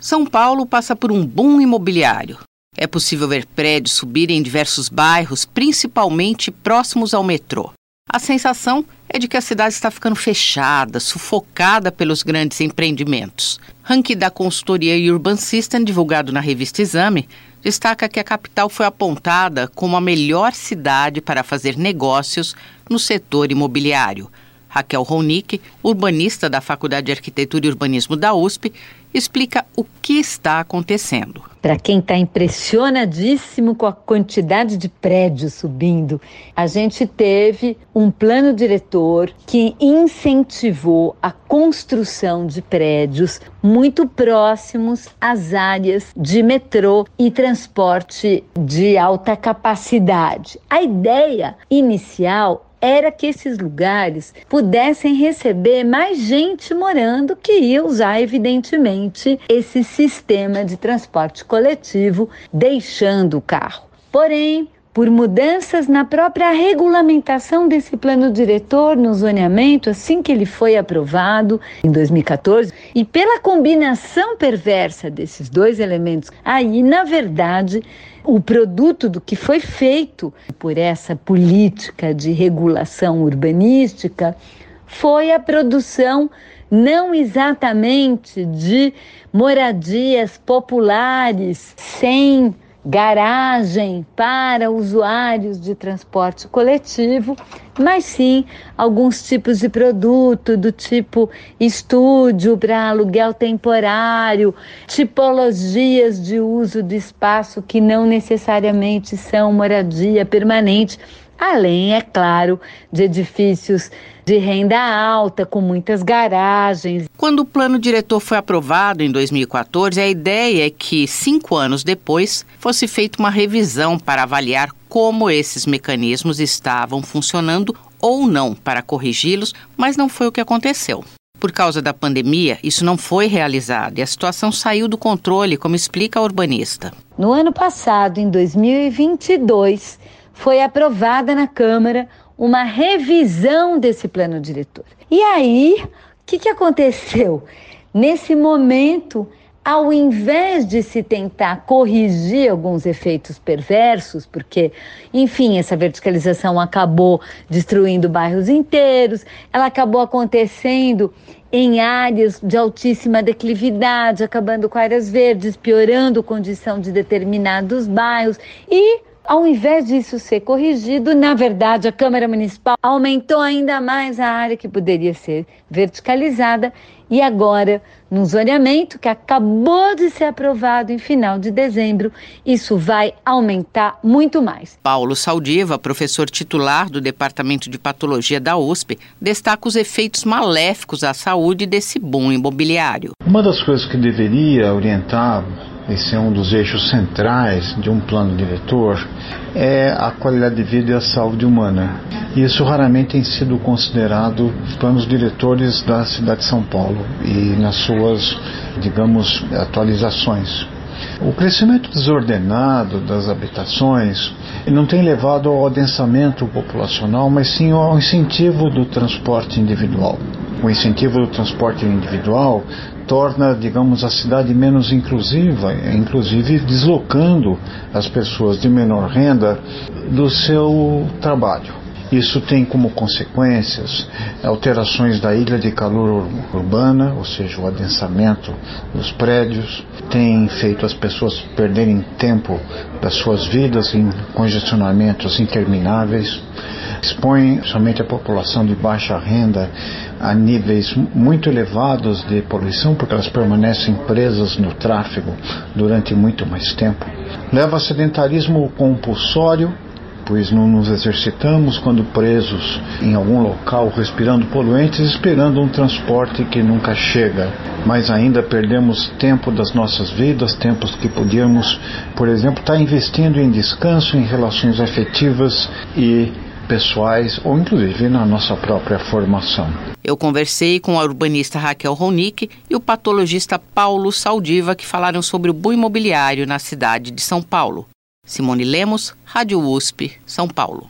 São Paulo passa por um boom imobiliário. É possível ver prédios subirem em diversos bairros, principalmente próximos ao metrô. A sensação é de que a cidade está ficando fechada, sufocada pelos grandes empreendimentos. Ranking da consultoria Urban System, divulgado na revista Exame, destaca que a capital foi apontada como a melhor cidade para fazer negócios no setor imobiliário. Raquel Ronick, urbanista da Faculdade de Arquitetura e Urbanismo da USP, explica o que está acontecendo. Para quem está impressionadíssimo com a quantidade de prédios subindo, a gente teve um plano diretor que incentivou a construção de prédios muito próximos às áreas de metrô e transporte de alta capacidade. A ideia inicial era que esses lugares pudessem receber mais gente morando que ia usar, evidentemente, esse sistema de transporte coletivo, deixando o carro. Porém, por mudanças na própria regulamentação desse plano diretor no zoneamento, assim que ele foi aprovado em 2014, e pela combinação perversa desses dois elementos, aí, na verdade, o produto do que foi feito por essa política de regulação urbanística foi a produção não exatamente de moradias populares sem garagem para usuários de transporte coletivo, mas sim alguns tipos de produto do tipo estúdio para aluguel temporário, tipologias de uso do espaço que não necessariamente são moradia permanente além, é claro, de edifícios de renda alta, com muitas garagens. Quando o plano diretor foi aprovado em 2014, a ideia é que, cinco anos depois, fosse feita uma revisão para avaliar como esses mecanismos estavam funcionando ou não para corrigi-los, mas não foi o que aconteceu. Por causa da pandemia, isso não foi realizado e a situação saiu do controle, como explica a urbanista. No ano passado, em 2022, foi aprovada na Câmara uma revisão desse plano diretor. E aí, o que, que aconteceu? Nesse momento, ao invés de se tentar corrigir alguns efeitos perversos, porque, enfim, essa verticalização acabou destruindo bairros inteiros, ela acabou acontecendo em áreas de altíssima declividade, acabando com áreas verdes, piorando a condição de determinados bairros e ao invés disso ser corrigido, na verdade, a Câmara Municipal aumentou ainda mais a área que poderia ser verticalizada e agora, no zoneamento que acabou de ser aprovado em final de dezembro, isso vai aumentar muito mais. Paulo Saldiva, professor titular do Departamento de Patologia da USP, destaca os efeitos maléficos à saúde desse boom imobiliário. Uma das coisas que deveria orientar esse é um dos eixos centrais de um plano diretor, é a qualidade de vida e a saúde humana. Isso raramente tem sido considerado planos diretores da cidade de São Paulo e nas suas, digamos, atualizações. O crescimento desordenado das habitações não tem levado ao adensamento populacional, mas sim ao incentivo do transporte individual. O incentivo do transporte individual torna, digamos, a cidade menos inclusiva, inclusive deslocando as pessoas de menor renda do seu trabalho. Isso tem como consequências alterações da ilha de calor urbana, ou seja, o adensamento dos prédios, tem feito as pessoas perderem tempo das suas vidas em congestionamentos intermináveis, expõe somente a população de baixa renda a níveis muito elevados de poluição, porque elas permanecem presas no tráfego durante muito mais tempo. Leva a sedentarismo compulsório, pois não nos exercitamos quando presos em algum local respirando poluentes, esperando um transporte que nunca chega. Mas ainda perdemos tempo das nossas vidas, tempos que podíamos, por exemplo, estar investindo em descanso, em relações afetivas e pessoais ou inclusive na nossa própria formação. Eu conversei com a urbanista Raquel Ronick e o patologista Paulo Saldiva que falaram sobre o boom imobiliário na cidade de São Paulo. Simone Lemos, Rádio USP, São Paulo.